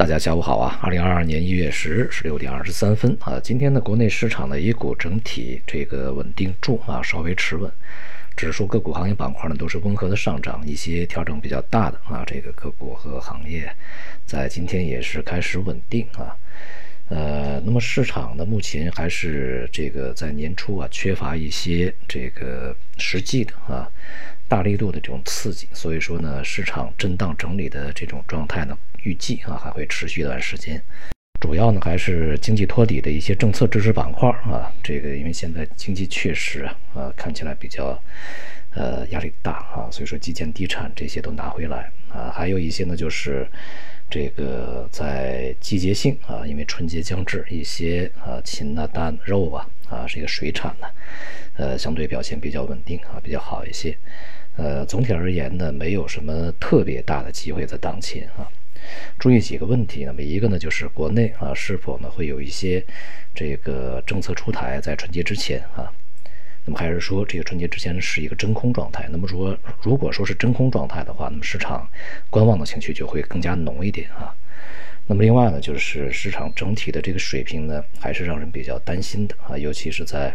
大家下午好啊！二零二二年一月十日十六点二十三分啊，今天的国内市场的 A 股整体这个稳定住啊，稍微持稳，指数个股行业板块呢都是温和的上涨，一些调整比较大的啊，这个个股和行业在今天也是开始稳定啊。呃，那么市场呢，目前还是这个在年初啊缺乏一些这个实际的啊大力度的这种刺激，所以说呢，市场震荡整理的这种状态呢。预计啊还会持续一段时间，主要呢还是经济托底的一些政策支持板块啊，这个因为现在经济确实啊看起来比较呃压力大啊，所以说基建、地产这些都拿回来啊，还有一些呢就是这个在季节性啊，因为春节将至，一些啊禽啊、蛋、肉啊啊这个水产呢，呃相对表现比较稳定啊，比较好一些。呃，总体而言呢，没有什么特别大的机会在当前啊。注意几个问题，那么一个呢，就是国内啊是否呢会有一些这个政策出台在春节之前啊？那么还是说这个春节之前是一个真空状态？那么说如果说是真空状态的话，那么市场观望的情绪就会更加浓一点啊。那么另外呢，就是市场整体的这个水平呢，还是让人比较担心的啊，尤其是在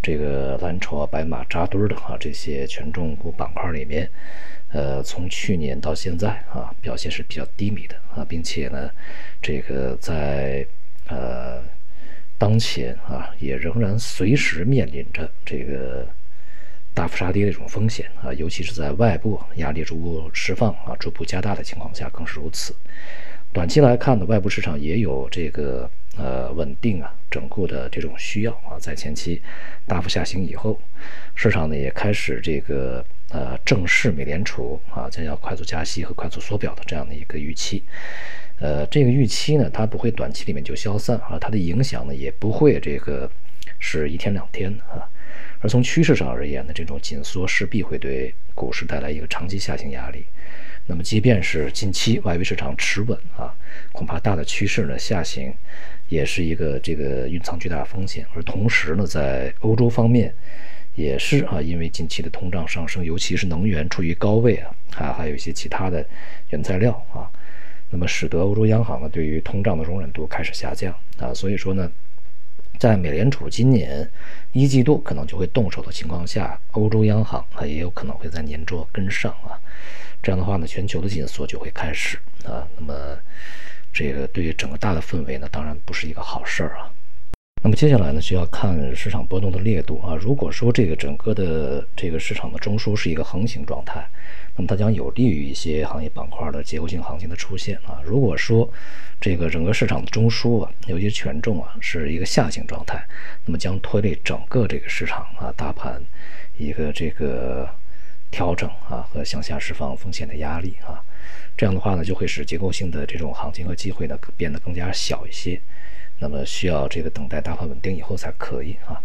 这个蓝筹啊、白马扎堆的啊这些权重股板块里面。呃，从去年到现在啊，表现是比较低迷的啊，并且呢，这个在呃当前啊，也仍然随时面临着这个大幅杀跌的一种风险啊，尤其是在外部压力逐步释放啊、逐步加大的情况下，更是如此。短期来看呢，外部市场也有这个呃稳定啊、整固的这种需要啊，在前期大幅下行以后，市场呢也开始这个。呃，正视美联储啊将要快速加息和快速缩表的这样的一个预期，呃，这个预期呢，它不会短期里面就消散啊，它的影响呢也不会这个是一天两天啊。而从趋势上而言呢，这种紧缩势必会对股市带来一个长期下行压力。那么，即便是近期外围市场持稳啊，恐怕大的趋势呢下行也是一个这个蕴藏巨大的风险。而同时呢，在欧洲方面。也是啊，因为近期的通胀上升，尤其是能源处于高位啊，啊，还有一些其他的原材料啊，那么使得欧洲央行呢对于通胀的容忍度开始下降啊，所以说呢，在美联储今年一季度可能就会动手的情况下，欧洲央行啊也有可能会在年中跟上啊，这样的话呢，全球的紧缩就会开始啊，那么这个对于整个大的氛围呢，当然不是一个好事儿啊。那么接下来呢，需要看市场波动的烈度啊。如果说这个整个的这个市场的中枢是一个横行状态，那么它将有利于一些行业板块的结构性行情的出现啊。如果说这个整个市场的中枢啊，尤其权重啊，是一个下行状态，那么将拖累整个这个市场啊，大盘一个这个调整啊和向下释放风险的压力啊。这样的话呢，就会使结构性的这种行情和机会呢变得更加小一些。那么需要这个等待大盘稳定以后才可以啊。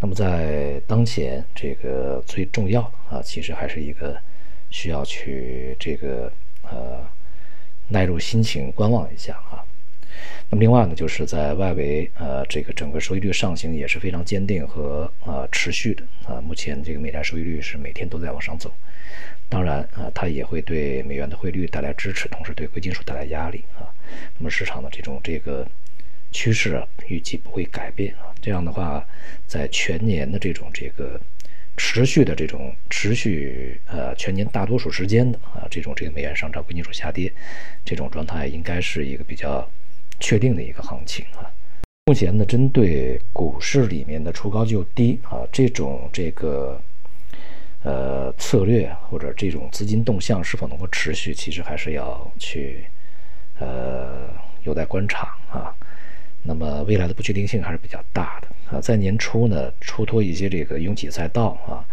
那么在当前这个最重要啊，其实还是一个需要去这个呃耐住心情观望一下。那么另外呢，就是在外围呃这个整个收益率上行也是非常坚定和啊持续的啊。目前这个美债收益率是每天都在往上走，当然啊，它也会对美元的汇率带来支持，同时对贵金属带来压力啊。那么市场的这种这个。趋势啊，预计不会改变啊。这样的话，在全年的这种这个持续的这种持续呃全年大多数时间的啊这种这个美元上涨、贵金属下跌这种状态，应该是一个比较确定的一个行情啊。目前呢，针对股市里面的出高就低啊这种这个呃策略或者这种资金动向是否能够持续，其实还是要去呃有待观察啊。那么未来的不确定性还是比较大的啊，在年初呢出脱一些这个拥挤赛道啊，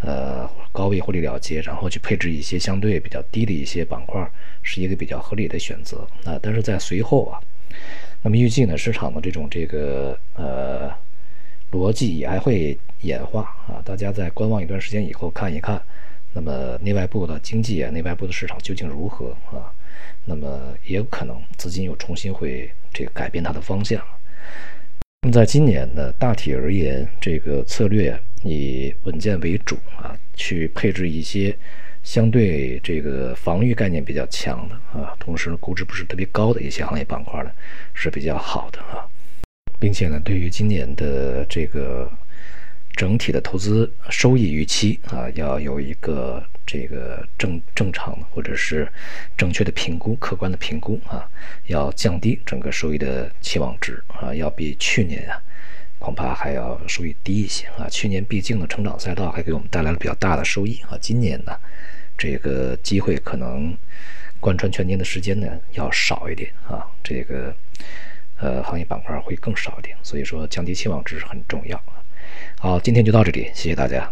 呃高位获利了结，然后去配置一些相对比较低的一些板块，是一个比较合理的选择啊。但是在随后啊，那么预计呢市场的这种这个呃逻辑也还会演化啊，大家在观望一段时间以后看一看，那么内外部的经济啊，内外部的市场究竟如何啊？那么也有可能资金又重新会这个改变它的方向。那么在今年呢，大体而言，这个策略以稳健为主啊，去配置一些相对这个防御概念比较强的啊，同时估值不是特别高的一些行业板块呢是比较好的啊，并且呢，对于今年的这个整体的投资收益预期啊，要有一个这个正正常的或者是正确的评估、客观的评估啊，要降低整个收益的期望值啊，要比去年啊。恐怕还要收益低一些啊！去年毕竟的，成长赛道还给我们带来了比较大的收益啊。今年呢，这个机会可能贯穿全年的时间呢要少一点啊。这个呃，行业板块会更少一点，所以说降低期望值是很重要。好，今天就到这里，谢谢大家。